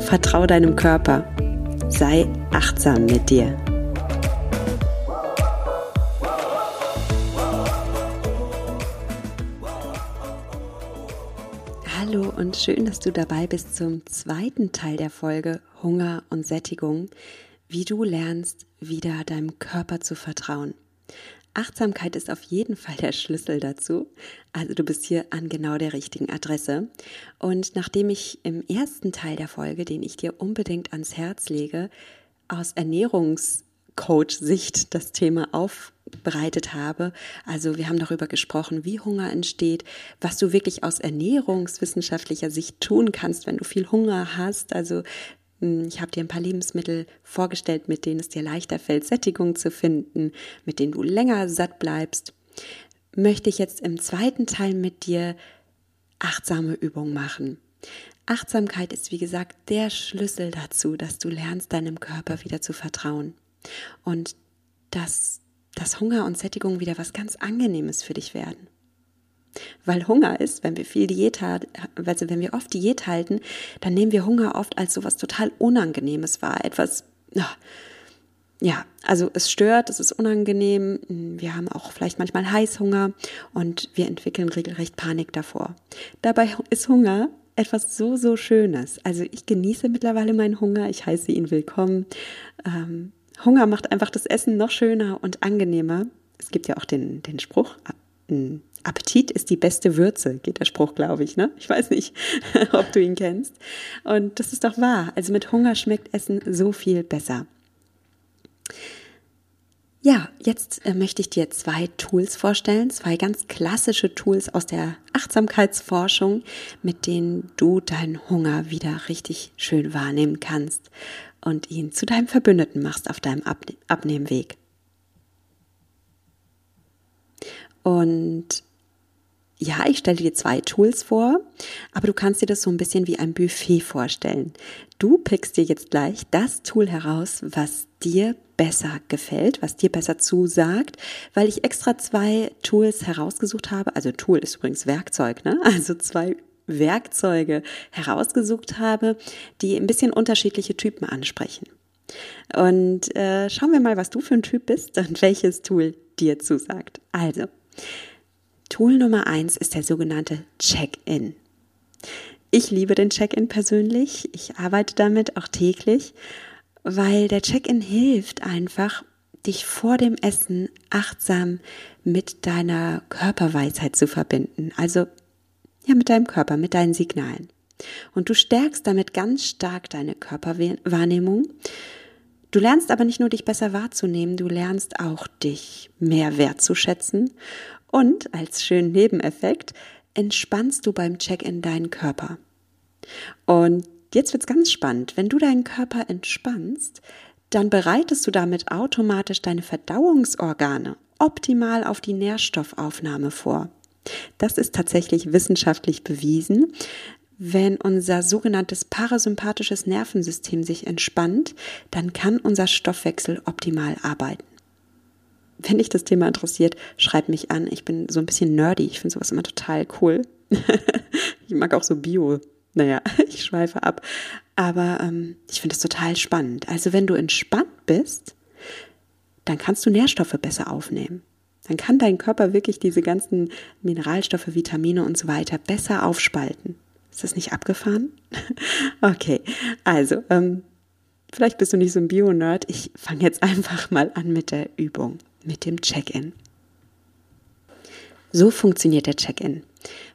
vertrau deinem Körper, sei achtsam mit dir. Hallo und schön, dass du dabei bist zum zweiten Teil der Folge Hunger und Sättigung, wie du lernst, wieder deinem Körper zu vertrauen. Achtsamkeit ist auf jeden Fall der Schlüssel dazu. Also du bist hier an genau der richtigen Adresse. Und nachdem ich im ersten Teil der Folge, den ich dir unbedingt ans Herz lege, aus Ernährungscoach-Sicht das Thema aufbereitet habe. Also wir haben darüber gesprochen, wie Hunger entsteht, was du wirklich aus ernährungswissenschaftlicher Sicht tun kannst, wenn du viel Hunger hast. Also ich habe dir ein paar Lebensmittel vorgestellt, mit denen es dir leichter fällt, Sättigung zu finden, mit denen du länger satt bleibst. Möchte ich jetzt im zweiten Teil mit dir achtsame Übungen machen. Achtsamkeit ist, wie gesagt, der Schlüssel dazu, dass du lernst, deinem Körper wieder zu vertrauen. Und dass, dass Hunger und Sättigung wieder was ganz Angenehmes für dich werden. Weil Hunger ist, wenn wir viel Diät also wenn wir oft Diät halten, dann nehmen wir Hunger oft als so was total Unangenehmes wahr. Etwas, ja, also es stört, es ist unangenehm. Wir haben auch vielleicht manchmal Heißhunger und wir entwickeln regelrecht Panik davor. Dabei ist Hunger etwas so, so Schönes. Also ich genieße mittlerweile meinen Hunger, ich heiße ihn willkommen. Ähm, Hunger macht einfach das Essen noch schöner und angenehmer. Es gibt ja auch den, den Spruch, Appetit ist die beste Würze, geht der Spruch, glaube ich, ne? Ich weiß nicht, ob du ihn kennst. Und das ist doch wahr. Also mit Hunger schmeckt Essen so viel besser. Ja, jetzt äh, möchte ich dir zwei Tools vorstellen, zwei ganz klassische Tools aus der Achtsamkeitsforschung, mit denen du deinen Hunger wieder richtig schön wahrnehmen kannst und ihn zu deinem Verbündeten machst auf deinem Abne Abnehmweg. Und ja, ich stelle dir zwei Tools vor, aber du kannst dir das so ein bisschen wie ein Buffet vorstellen. Du pickst dir jetzt gleich das Tool heraus, was dir besser gefällt, was dir besser zusagt, weil ich extra zwei Tools herausgesucht habe. Also Tool ist übrigens Werkzeug, ne? Also zwei Werkzeuge herausgesucht habe, die ein bisschen unterschiedliche Typen ansprechen. Und äh, schauen wir mal, was du für ein Typ bist und welches Tool dir zusagt. Also, Tool Nummer eins ist der sogenannte Check-in. Ich liebe den Check-in persönlich. Ich arbeite damit auch täglich, weil der Check-in hilft einfach, dich vor dem Essen achtsam mit deiner Körperweisheit zu verbinden. Also, ja, mit deinem Körper, mit deinen Signalen. Und du stärkst damit ganz stark deine Körperwahrnehmung. Du lernst aber nicht nur dich besser wahrzunehmen, du lernst auch dich mehr wertzuschätzen und als schönen Nebeneffekt entspannst du beim Check-in deinen Körper. Und jetzt wird's ganz spannend. Wenn du deinen Körper entspannst, dann bereitest du damit automatisch deine Verdauungsorgane optimal auf die Nährstoffaufnahme vor. Das ist tatsächlich wissenschaftlich bewiesen. Wenn unser sogenanntes parasympathisches Nervensystem sich entspannt, dann kann unser Stoffwechsel optimal arbeiten wenn dich das Thema interessiert, schreib mich an. Ich bin so ein bisschen nerdy. Ich finde sowas immer total cool. ich mag auch so Bio. Naja, ich schweife ab. Aber ähm, ich finde es total spannend. Also wenn du entspannt bist, dann kannst du Nährstoffe besser aufnehmen. Dann kann dein Körper wirklich diese ganzen Mineralstoffe, Vitamine und so weiter besser aufspalten. Ist das nicht abgefahren? okay, also ähm, vielleicht bist du nicht so ein Bio-Nerd. Ich fange jetzt einfach mal an mit der Übung mit dem Check-in. So funktioniert der Check-in.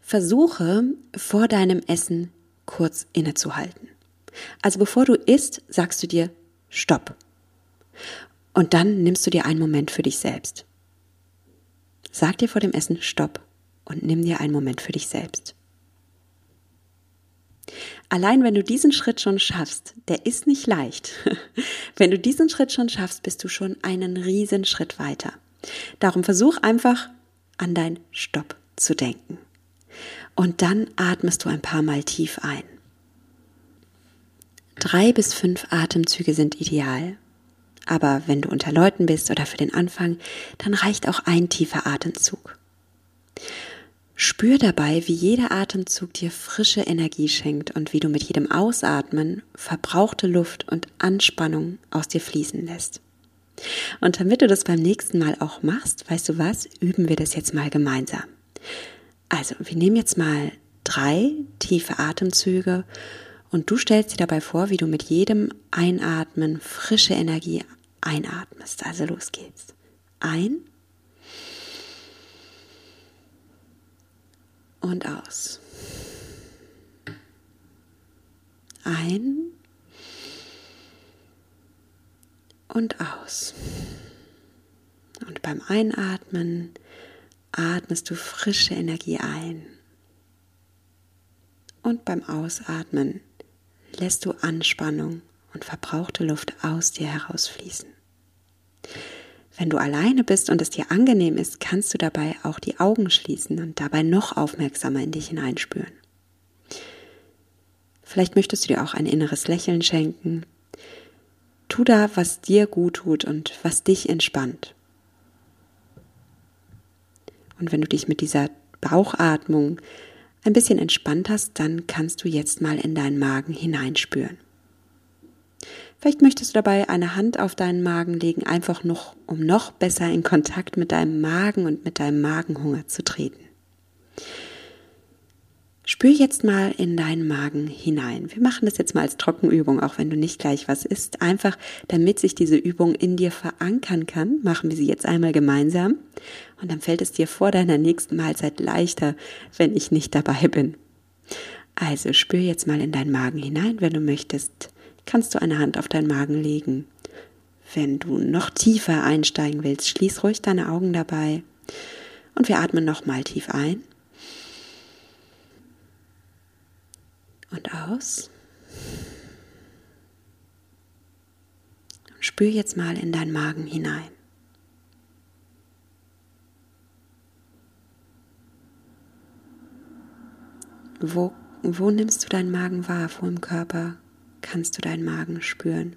Versuche vor deinem Essen kurz innezuhalten. Also bevor du isst, sagst du dir Stopp. Und dann nimmst du dir einen Moment für dich selbst. Sag dir vor dem Essen Stopp und nimm dir einen Moment für dich selbst. Allein wenn du diesen Schritt schon schaffst, der ist nicht leicht. wenn du diesen Schritt schon schaffst, bist du schon einen riesen Schritt weiter. Darum versuch einfach an dein Stopp zu denken. Und dann atmest du ein paar Mal tief ein. Drei bis fünf Atemzüge sind ideal. Aber wenn du unter Leuten bist oder für den Anfang, dann reicht auch ein tiefer Atemzug. Spür dabei, wie jeder Atemzug dir frische Energie schenkt und wie du mit jedem Ausatmen verbrauchte Luft und Anspannung aus dir fließen lässt. Und damit du das beim nächsten Mal auch machst, weißt du was, üben wir das jetzt mal gemeinsam. Also, wir nehmen jetzt mal drei tiefe Atemzüge und du stellst dir dabei vor, wie du mit jedem Einatmen frische Energie einatmest. Also los geht's. Ein und aus. Ein und aus. Und beim Einatmen atmest du frische Energie ein. Und beim Ausatmen lässt du Anspannung und verbrauchte Luft aus dir herausfließen. Wenn du alleine bist und es dir angenehm ist, kannst du dabei auch die Augen schließen und dabei noch aufmerksamer in dich hineinspüren. Vielleicht möchtest du dir auch ein inneres Lächeln schenken Tu da, was dir gut tut und was dich entspannt. Und wenn du dich mit dieser Bauchatmung ein bisschen entspannt hast, dann kannst du jetzt mal in deinen Magen hineinspüren. Vielleicht möchtest du dabei eine Hand auf deinen Magen legen, einfach noch, um noch besser in Kontakt mit deinem Magen und mit deinem Magenhunger zu treten. Spür jetzt mal in deinen Magen hinein. Wir machen das jetzt mal als Trockenübung, auch wenn du nicht gleich was isst. Einfach, damit sich diese Übung in dir verankern kann, machen wir sie jetzt einmal gemeinsam. Und dann fällt es dir vor deiner nächsten Mahlzeit leichter, wenn ich nicht dabei bin. Also spür jetzt mal in deinen Magen hinein. Wenn du möchtest, kannst du eine Hand auf deinen Magen legen. Wenn du noch tiefer einsteigen willst, schließ ruhig deine Augen dabei. Und wir atmen nochmal tief ein. und aus. Und spür jetzt mal in deinen Magen hinein. Wo, wo nimmst du deinen Magen wahr? Wo im Körper kannst du deinen Magen spüren?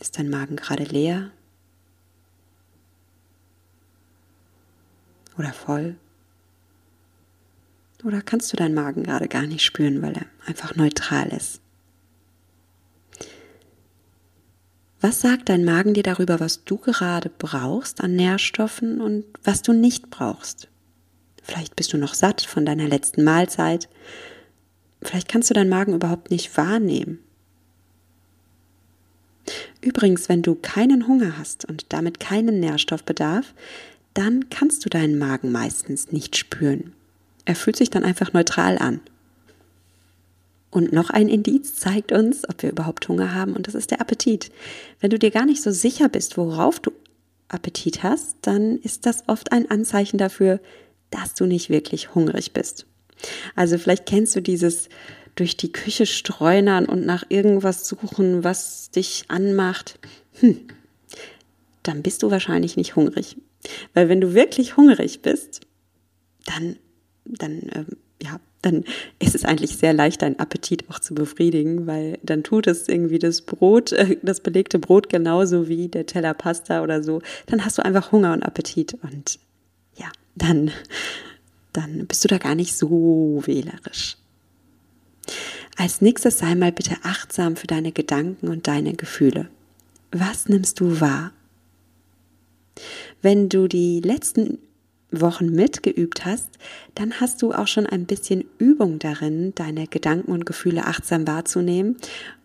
Ist dein Magen gerade leer? oder voll? Oder kannst du deinen Magen gerade gar nicht spüren, weil er einfach neutral ist? Was sagt dein Magen dir darüber, was du gerade brauchst an Nährstoffen und was du nicht brauchst? Vielleicht bist du noch satt von deiner letzten Mahlzeit. Vielleicht kannst du deinen Magen überhaupt nicht wahrnehmen. Übrigens, wenn du keinen Hunger hast und damit keinen Nährstoffbedarf, dann kannst du deinen Magen meistens nicht spüren. Er fühlt sich dann einfach neutral an. Und noch ein Indiz zeigt uns, ob wir überhaupt Hunger haben, und das ist der Appetit. Wenn du dir gar nicht so sicher bist, worauf du Appetit hast, dann ist das oft ein Anzeichen dafür, dass du nicht wirklich hungrig bist. Also vielleicht kennst du dieses durch die Küche streunern und nach irgendwas suchen, was dich anmacht. Hm, dann bist du wahrscheinlich nicht hungrig. Weil wenn du wirklich hungrig bist, dann, dann, ähm, ja, dann ist es eigentlich sehr leicht, deinen Appetit auch zu befriedigen, weil dann tut es irgendwie das Brot, äh, das belegte Brot genauso wie der Teller Pasta oder so. Dann hast du einfach Hunger und Appetit und ja, dann, dann bist du da gar nicht so wählerisch. Als nächstes sei mal bitte achtsam für deine Gedanken und deine Gefühle. Was nimmst du wahr? Wenn du die letzten Wochen mitgeübt hast, dann hast du auch schon ein bisschen Übung darin, deine Gedanken und Gefühle achtsam wahrzunehmen.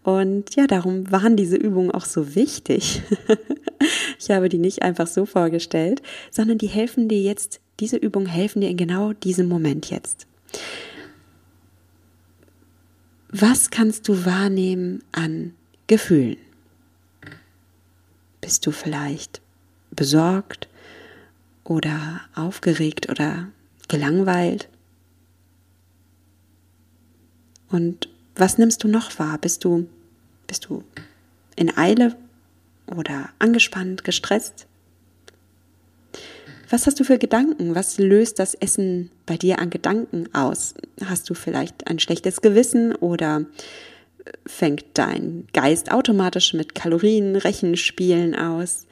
Und ja, darum waren diese Übungen auch so wichtig. ich habe die nicht einfach so vorgestellt, sondern die helfen dir jetzt, diese Übungen helfen dir in genau diesem Moment jetzt. Was kannst du wahrnehmen an Gefühlen? Bist du vielleicht besorgt oder aufgeregt oder gelangweilt? Und was nimmst du noch wahr? Bist du, bist du in Eile oder angespannt, gestresst? Was hast du für Gedanken? Was löst das Essen bei dir an Gedanken aus? Hast du vielleicht ein schlechtes Gewissen oder fängt dein Geist automatisch mit Kalorien, Rechenspielen aus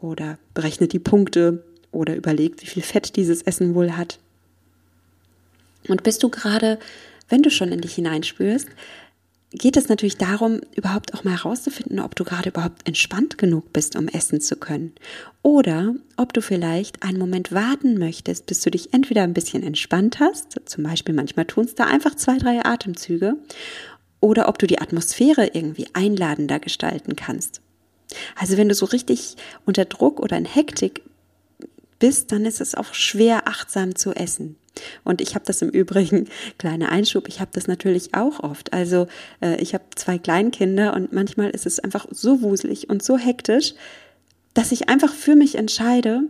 oder berechnet die Punkte oder überlegt, wie viel Fett dieses Essen wohl hat? Und bist du gerade, wenn du schon in dich hineinspürst, geht es natürlich darum, überhaupt auch mal herauszufinden, ob du gerade überhaupt entspannt genug bist, um essen zu können. Oder ob du vielleicht einen Moment warten möchtest, bis du dich entweder ein bisschen entspannt hast, zum Beispiel manchmal tunst du einfach zwei, drei Atemzüge, oder ob du die Atmosphäre irgendwie einladender gestalten kannst. Also wenn du so richtig unter Druck oder in Hektik bist, dann ist es auch schwer achtsam zu essen. Und ich habe das im Übrigen, kleiner Einschub, ich habe das natürlich auch oft. Also äh, ich habe zwei Kleinkinder und manchmal ist es einfach so wuselig und so hektisch, dass ich einfach für mich entscheide,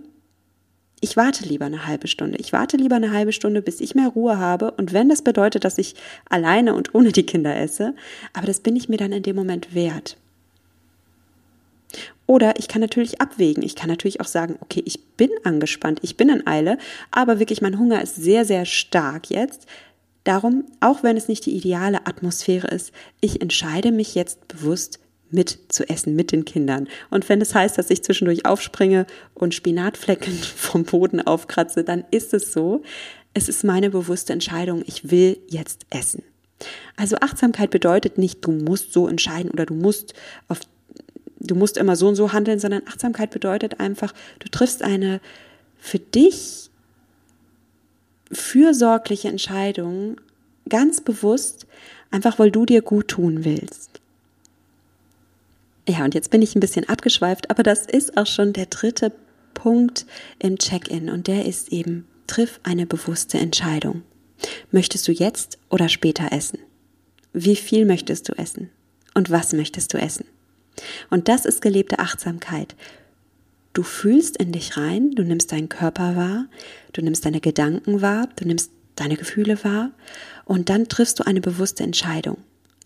ich warte lieber eine halbe Stunde. Ich warte lieber eine halbe Stunde, bis ich mehr Ruhe habe. Und wenn das bedeutet, dass ich alleine und ohne die Kinder esse, aber das bin ich mir dann in dem Moment wert. Oder ich kann natürlich abwägen. Ich kann natürlich auch sagen, okay, ich bin angespannt, ich bin in Eile, aber wirklich mein Hunger ist sehr, sehr stark jetzt. Darum, auch wenn es nicht die ideale Atmosphäre ist, ich entscheide mich jetzt bewusst mit zu essen mit den Kindern. Und wenn es heißt, dass ich zwischendurch aufspringe und Spinatflecken vom Boden aufkratze, dann ist es so. Es ist meine bewusste Entscheidung, ich will jetzt essen. Also Achtsamkeit bedeutet nicht, du musst so entscheiden oder du musst auf du musst immer so und so handeln, sondern Achtsamkeit bedeutet einfach, du triffst eine für dich fürsorgliche Entscheidung ganz bewusst, einfach weil du dir gut tun willst. Ja, und jetzt bin ich ein bisschen abgeschweift, aber das ist auch schon der dritte Punkt im Check-in und der ist eben, triff eine bewusste Entscheidung. Möchtest du jetzt oder später essen? Wie viel möchtest du essen? Und was möchtest du essen? Und das ist gelebte Achtsamkeit. Du fühlst in dich rein, du nimmst deinen Körper wahr, du nimmst deine Gedanken wahr, du nimmst deine Gefühle wahr und dann triffst du eine bewusste Entscheidung.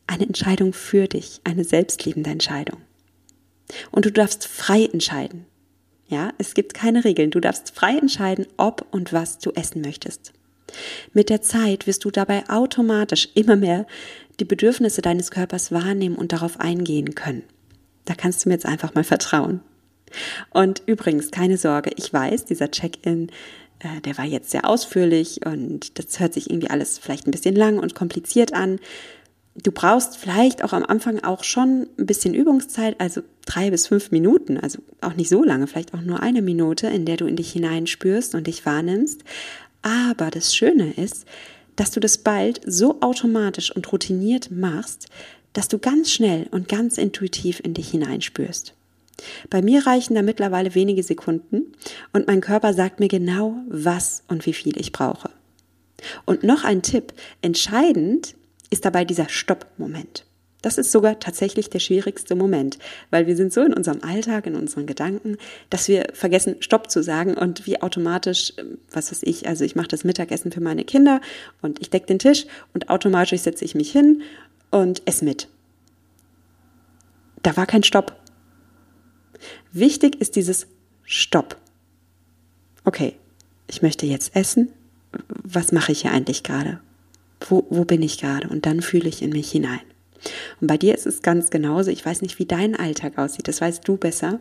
Eine Entscheidung für dich, eine selbstliebende Entscheidung. Und du darfst frei entscheiden. Ja, es gibt keine Regeln. Du darfst frei entscheiden, ob und was du essen möchtest. Mit der Zeit wirst du dabei automatisch immer mehr die Bedürfnisse deines Körpers wahrnehmen und darauf eingehen können. Da kannst du mir jetzt einfach mal vertrauen. Und übrigens, keine Sorge, ich weiß, dieser Check-in, äh, der war jetzt sehr ausführlich und das hört sich irgendwie alles vielleicht ein bisschen lang und kompliziert an. Du brauchst vielleicht auch am Anfang auch schon ein bisschen Übungszeit, also drei bis fünf Minuten, also auch nicht so lange, vielleicht auch nur eine Minute, in der du in dich hineinspürst und dich wahrnimmst. Aber das Schöne ist, dass du das bald so automatisch und routiniert machst, dass du ganz schnell und ganz intuitiv in dich hineinspürst. Bei mir reichen da mittlerweile wenige Sekunden und mein Körper sagt mir genau, was und wie viel ich brauche. Und noch ein Tipp, entscheidend ist dabei dieser Stopp-Moment. Das ist sogar tatsächlich der schwierigste Moment, weil wir sind so in unserem Alltag, in unseren Gedanken, dass wir vergessen, Stopp zu sagen und wie automatisch, was weiß ich, also ich mache das Mittagessen für meine Kinder und ich decke den Tisch und automatisch setze ich mich hin und ess mit. Da war kein Stopp. Wichtig ist dieses Stopp. Okay, ich möchte jetzt essen. Was mache ich hier eigentlich gerade? Wo, wo bin ich gerade? Und dann fühle ich in mich hinein. Und bei dir ist es ganz genauso. Ich weiß nicht, wie dein Alltag aussieht. Das weißt du besser.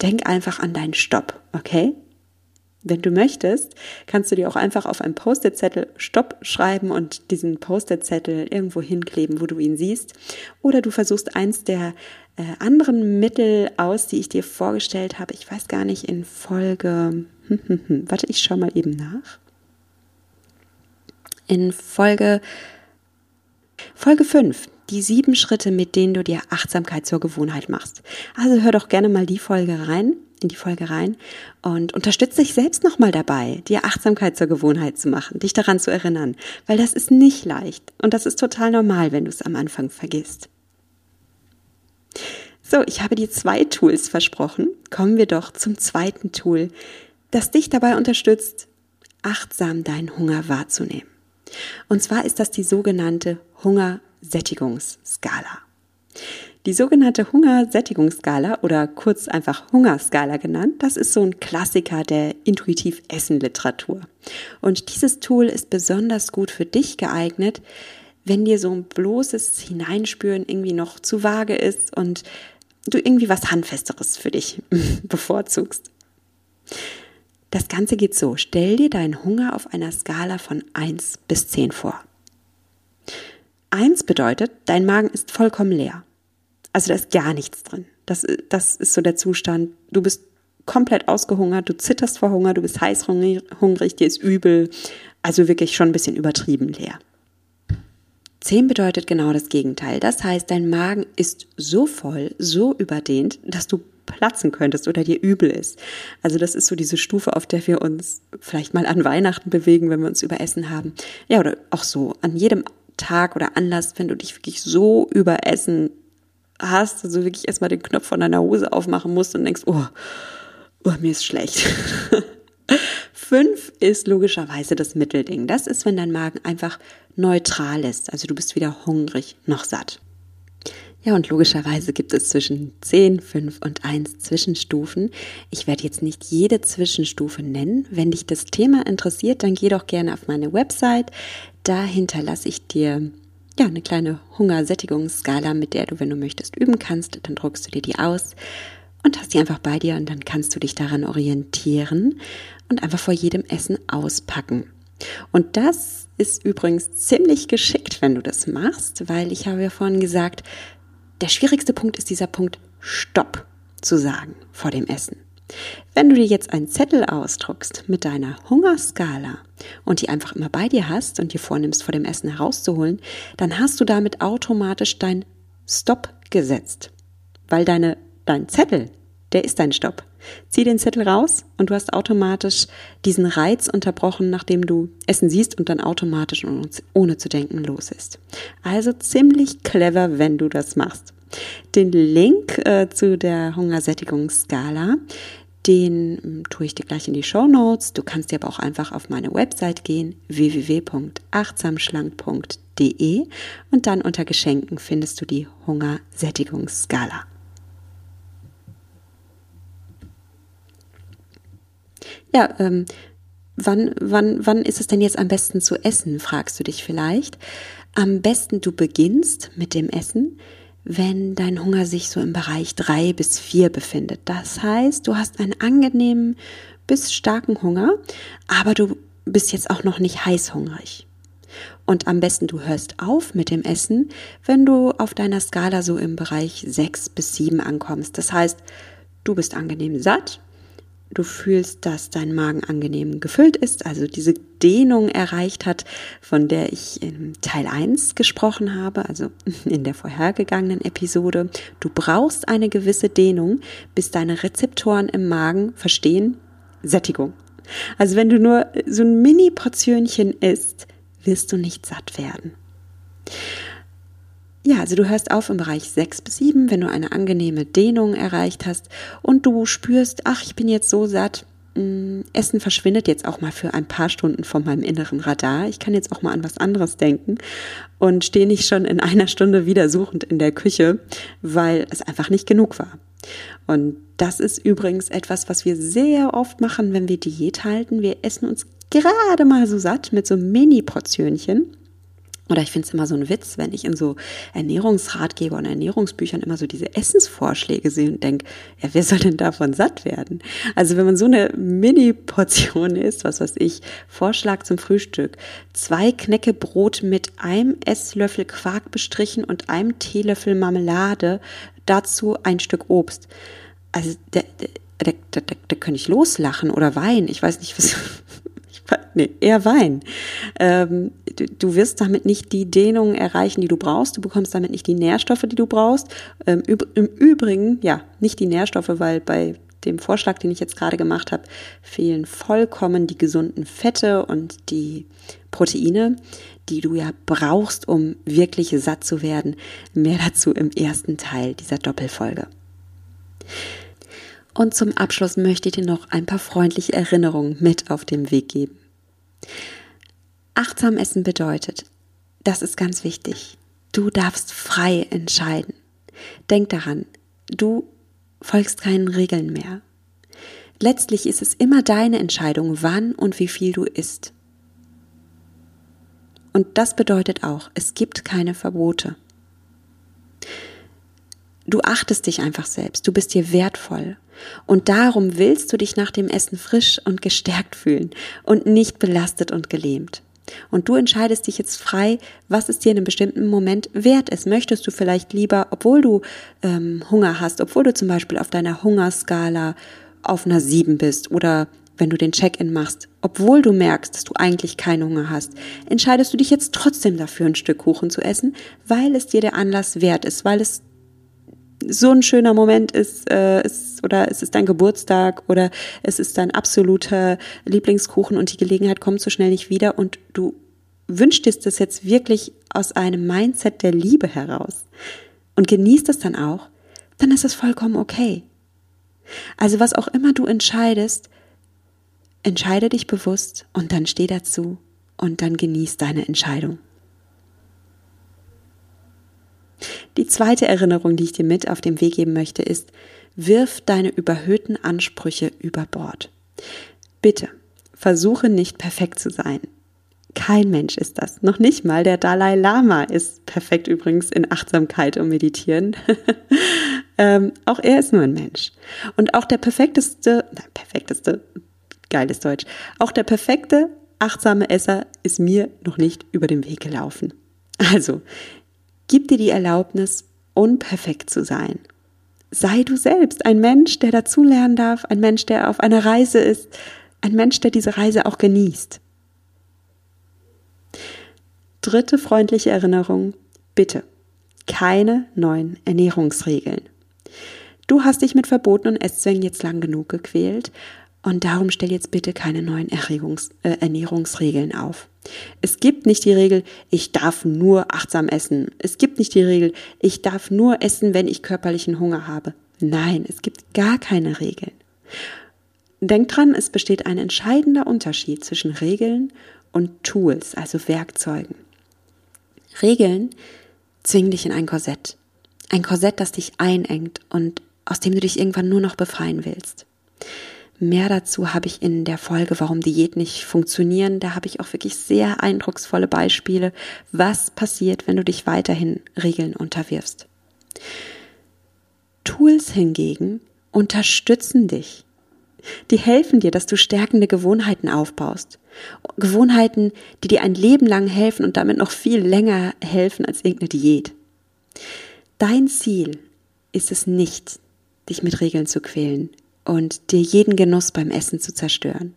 Denk einfach an deinen Stopp, okay? Wenn du möchtest, kannst du dir auch einfach auf einem Post-it-Zettel Stopp schreiben und diesen Post-it-Zettel irgendwo hinkleben, wo du ihn siehst. Oder du versuchst eins der äh, anderen Mittel aus, die ich dir vorgestellt habe. Ich weiß gar nicht, in Folge, hm, hm, hm, warte, ich schau mal eben nach. In Folge, Folge 5, die sieben Schritte, mit denen du dir Achtsamkeit zur Gewohnheit machst. Also hör doch gerne mal die Folge rein in die Folge rein und unterstütze dich selbst nochmal dabei, dir Achtsamkeit zur Gewohnheit zu machen, dich daran zu erinnern, weil das ist nicht leicht und das ist total normal, wenn du es am Anfang vergisst. So, ich habe dir zwei Tools versprochen. Kommen wir doch zum zweiten Tool, das dich dabei unterstützt, achtsam deinen Hunger wahrzunehmen. Und zwar ist das die sogenannte Hungersättigungsskala. Die sogenannte Hungersättigungsskala oder kurz einfach Hungerskala genannt, das ist so ein Klassiker der intuitiv Essen Literatur. Und dieses Tool ist besonders gut für dich geeignet, wenn dir so ein bloßes Hineinspüren irgendwie noch zu vage ist und du irgendwie was Handfesteres für dich bevorzugst. Das Ganze geht so. Stell dir deinen Hunger auf einer Skala von 1 bis 10 vor. 1 bedeutet, dein Magen ist vollkommen leer. Also da ist gar nichts drin. Das, das ist so der Zustand. Du bist komplett ausgehungert, du zitterst vor Hunger, du bist heißhungrig, dir ist übel. Also wirklich schon ein bisschen übertrieben leer. 10 bedeutet genau das Gegenteil. Das heißt, dein Magen ist so voll, so überdehnt, dass du platzen könntest oder dir übel ist. Also das ist so diese Stufe, auf der wir uns vielleicht mal an Weihnachten bewegen, wenn wir uns überessen haben. Ja, oder auch so an jedem Tag oder Anlass, wenn du dich wirklich so überessen hast, also wirklich erstmal den Knopf von deiner Hose aufmachen musst und denkst, oh, oh mir ist schlecht. Fünf ist logischerweise das Mittelding. Das ist, wenn dein Magen einfach neutral ist. Also du bist weder hungrig noch satt. Ja, und logischerweise gibt es zwischen 10, 5 und 1 Zwischenstufen. Ich werde jetzt nicht jede Zwischenstufe nennen. Wenn dich das Thema interessiert, dann geh doch gerne auf meine Website. Da hinterlasse ich dir ja, eine kleine Hungersättigungsskala, mit der du, wenn du möchtest, üben kannst. Dann druckst du dir die aus und hast die einfach bei dir und dann kannst du dich daran orientieren und einfach vor jedem Essen auspacken. Und das ist übrigens ziemlich geschickt, wenn du das machst, weil ich habe ja vorhin gesagt, der schwierigste Punkt ist dieser Punkt Stopp zu sagen vor dem Essen. Wenn du dir jetzt einen Zettel ausdruckst mit deiner Hungerskala und die einfach immer bei dir hast und dir vornimmst, vor dem Essen herauszuholen, dann hast du damit automatisch dein Stopp gesetzt. Weil deine, dein Zettel, der ist dein Stopp. Zieh den Zettel raus und du hast automatisch diesen Reiz unterbrochen, nachdem du Essen siehst und dann automatisch und ohne zu denken los ist. Also ziemlich clever, wenn du das machst. Den Link äh, zu der Hungersättigungsskala, den ähm, tue ich dir gleich in die Show Notes. Du kannst dir aber auch einfach auf meine Website gehen, www.achtsamschlank.de und dann unter Geschenken findest du die Hungersättigungsskala. Ja, ähm, wann, wann, wann ist es denn jetzt am besten zu essen, fragst du dich vielleicht. Am besten du beginnst mit dem Essen, wenn dein Hunger sich so im Bereich drei bis vier befindet. Das heißt, du hast einen angenehmen bis starken Hunger, aber du bist jetzt auch noch nicht heißhungrig. Und am besten du hörst auf mit dem Essen, wenn du auf deiner Skala so im Bereich sechs bis sieben ankommst. Das heißt, du bist angenehm satt, du fühlst, dass dein Magen angenehm gefüllt ist, also diese Dehnung erreicht hat, von der ich in Teil 1 gesprochen habe, also in der vorhergegangenen Episode. Du brauchst eine gewisse Dehnung, bis deine Rezeptoren im Magen verstehen Sättigung. Also wenn du nur so ein Mini-Portionchen isst, wirst du nicht satt werden. Ja, also du hörst auf im Bereich 6 bis 7, wenn du eine angenehme Dehnung erreicht hast und du spürst, ach, ich bin jetzt so satt, mm, Essen verschwindet jetzt auch mal für ein paar Stunden von meinem inneren Radar. Ich kann jetzt auch mal an was anderes denken und stehe nicht schon in einer Stunde wieder suchend in der Küche, weil es einfach nicht genug war. Und das ist übrigens etwas, was wir sehr oft machen, wenn wir Diät halten. Wir essen uns gerade mal so satt mit so Mini-Portionchen oder ich finde es immer so ein Witz, wenn ich in so Ernährungsratgeber und Ernährungsbüchern immer so diese Essensvorschläge sehe und denke, ja, wer soll denn davon satt werden? Also wenn man so eine Mini-Portion isst, was weiß ich, Vorschlag zum Frühstück, zwei Knäcke Brot mit einem Esslöffel Quark bestrichen und einem Teelöffel Marmelade, dazu ein Stück Obst. Also da, da, da, da, da könnte ich loslachen oder weinen. Ich weiß nicht, was, nee, eher Wein. Ähm, du, du, wirst damit nicht die Dehnung erreichen, die du brauchst. Du bekommst damit nicht die Nährstoffe, die du brauchst. Ähm, Im Übrigen, ja, nicht die Nährstoffe, weil bei dem Vorschlag, den ich jetzt gerade gemacht habe, fehlen vollkommen die gesunden Fette und die Proteine, die du ja brauchst, um wirklich satt zu werden. Mehr dazu im ersten Teil dieser Doppelfolge. Und zum Abschluss möchte ich dir noch ein paar freundliche Erinnerungen mit auf den Weg geben. Achtsam essen bedeutet, das ist ganz wichtig, du darfst frei entscheiden. Denk daran, du folgst keinen Regeln mehr. Letztlich ist es immer deine Entscheidung, wann und wie viel du isst. Und das bedeutet auch, es gibt keine Verbote. Du achtest dich einfach selbst, du bist dir wertvoll. Und darum willst du dich nach dem Essen frisch und gestärkt fühlen und nicht belastet und gelähmt. Und du entscheidest dich jetzt frei, was es dir in einem bestimmten Moment wert ist. Möchtest du vielleicht lieber, obwohl du ähm, Hunger hast, obwohl du zum Beispiel auf deiner Hungerskala auf einer 7 bist oder wenn du den Check-in machst, obwohl du merkst, dass du eigentlich keinen Hunger hast, entscheidest du dich jetzt trotzdem dafür, ein Stück Kuchen zu essen, weil es dir der Anlass wert ist, weil es so ein schöner Moment ist, äh, ist oder es ist dein Geburtstag oder es ist dein absoluter Lieblingskuchen und die Gelegenheit kommt so schnell nicht wieder und du wünschst es das jetzt wirklich aus einem Mindset der Liebe heraus und genießt es dann auch, dann ist es vollkommen okay. Also was auch immer du entscheidest, entscheide dich bewusst und dann steh dazu und dann genieß deine Entscheidung. Die zweite Erinnerung, die ich dir mit auf den Weg geben möchte, ist, wirf deine überhöhten Ansprüche über Bord. Bitte, versuche nicht perfekt zu sein. Kein Mensch ist das. Noch nicht mal der Dalai Lama ist perfekt übrigens in Achtsamkeit und Meditieren. ähm, auch er ist nur ein Mensch. Und auch der perfekteste, nein, perfekteste, geiles Deutsch, auch der perfekte achtsame Esser ist mir noch nicht über den Weg gelaufen. Also, Gib dir die Erlaubnis, unperfekt zu sein. Sei du selbst ein Mensch, der dazulernen darf, ein Mensch, der auf einer Reise ist, ein Mensch, der diese Reise auch genießt. Dritte freundliche Erinnerung. Bitte. Keine neuen Ernährungsregeln. Du hast dich mit Verboten und Esszwängen jetzt lang genug gequält und darum stell jetzt bitte keine neuen Erregungs äh, Ernährungsregeln auf. Es gibt nicht die Regel, ich darf nur achtsam essen. Es gibt nicht die Regel, ich darf nur essen, wenn ich körperlichen Hunger habe. Nein, es gibt gar keine Regeln. Denk dran, es besteht ein entscheidender Unterschied zwischen Regeln und Tools, also Werkzeugen. Regeln zwingen dich in ein Korsett. Ein Korsett, das dich einengt und aus dem du dich irgendwann nur noch befreien willst. Mehr dazu habe ich in der Folge, warum Diät nicht funktionieren. Da habe ich auch wirklich sehr eindrucksvolle Beispiele, was passiert, wenn du dich weiterhin Regeln unterwirfst. Tools hingegen unterstützen dich. Die helfen dir, dass du stärkende Gewohnheiten aufbaust. Gewohnheiten, die dir ein Leben lang helfen und damit noch viel länger helfen als irgendeine Diät. Dein Ziel ist es nicht, dich mit Regeln zu quälen und dir jeden Genuss beim Essen zu zerstören.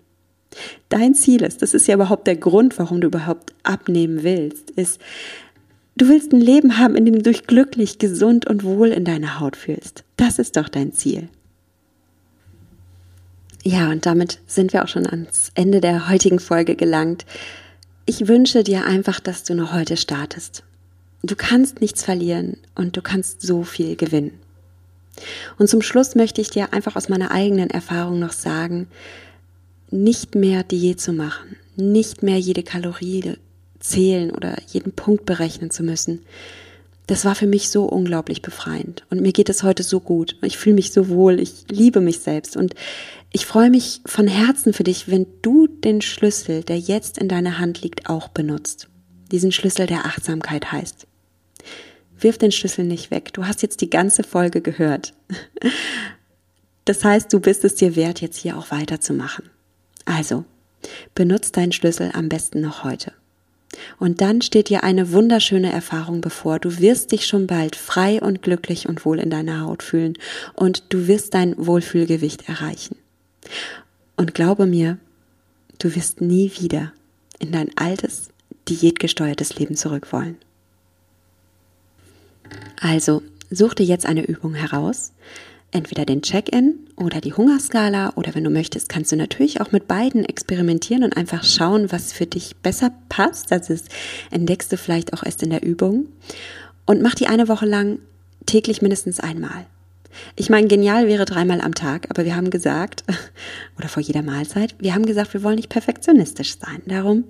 Dein Ziel ist, das ist ja überhaupt der Grund, warum du überhaupt abnehmen willst, ist, du willst ein Leben haben, in dem du dich glücklich, gesund und wohl in deiner Haut fühlst. Das ist doch dein Ziel. Ja, und damit sind wir auch schon ans Ende der heutigen Folge gelangt. Ich wünsche dir einfach, dass du noch heute startest. Du kannst nichts verlieren und du kannst so viel gewinnen. Und zum Schluss möchte ich dir einfach aus meiner eigenen Erfahrung noch sagen, nicht mehr Diät zu machen, nicht mehr jede Kalorie zählen oder jeden Punkt berechnen zu müssen. Das war für mich so unglaublich befreiend. Und mir geht es heute so gut. Ich fühle mich so wohl. Ich liebe mich selbst. Und ich freue mich von Herzen für dich, wenn du den Schlüssel, der jetzt in deiner Hand liegt, auch benutzt. Diesen Schlüssel der Achtsamkeit heißt. Wirf den Schlüssel nicht weg. Du hast jetzt die ganze Folge gehört. Das heißt, du bist es dir wert, jetzt hier auch weiterzumachen. Also, benutz deinen Schlüssel am besten noch heute. Und dann steht dir eine wunderschöne Erfahrung bevor. Du wirst dich schon bald frei und glücklich und wohl in deiner Haut fühlen und du wirst dein Wohlfühlgewicht erreichen. Und glaube mir, du wirst nie wieder in dein altes, diätgesteuertes Leben zurück wollen. Also such dir jetzt eine Übung heraus, entweder den Check-in oder die Hungerskala oder wenn du möchtest, kannst du natürlich auch mit beiden experimentieren und einfach schauen, was für dich besser passt. Das ist, entdeckst du vielleicht auch erst in der Übung. Und mach die eine Woche lang täglich mindestens einmal. Ich meine, genial wäre dreimal am Tag, aber wir haben gesagt, oder vor jeder Mahlzeit, wir haben gesagt, wir wollen nicht perfektionistisch sein. Darum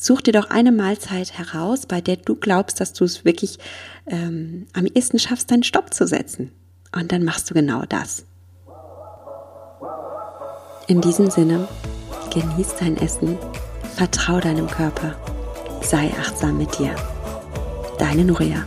such dir doch eine Mahlzeit heraus, bei der du glaubst, dass du es wirklich ähm, am ehesten schaffst, deinen Stopp zu setzen. Und dann machst du genau das. In diesem Sinne, genieß dein Essen, vertrau deinem Körper, sei achtsam mit dir. Deine Nuria.